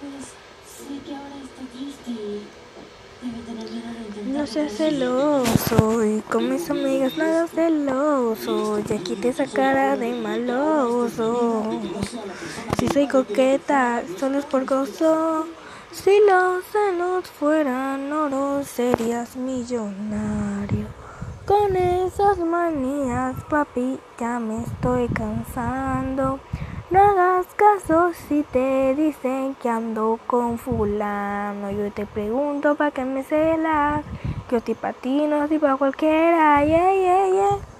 pues, sé que ahora está triste y debe tener miedo de intentar. No seas celoso y con mis amigas nada celoso. Ya quité esa cara de maloso. Si soy coqueta, solo es por gozo. Si los celos fueran oro, serías millonario. Con esas manías, papi, ya me estoy cansando. No hagas caso si te dicen que ando con fulano. Yo te pregunto pa' qué me celas. Yo estoy pa' ti, no estoy pa' cualquiera. Yeah, yeah, yeah.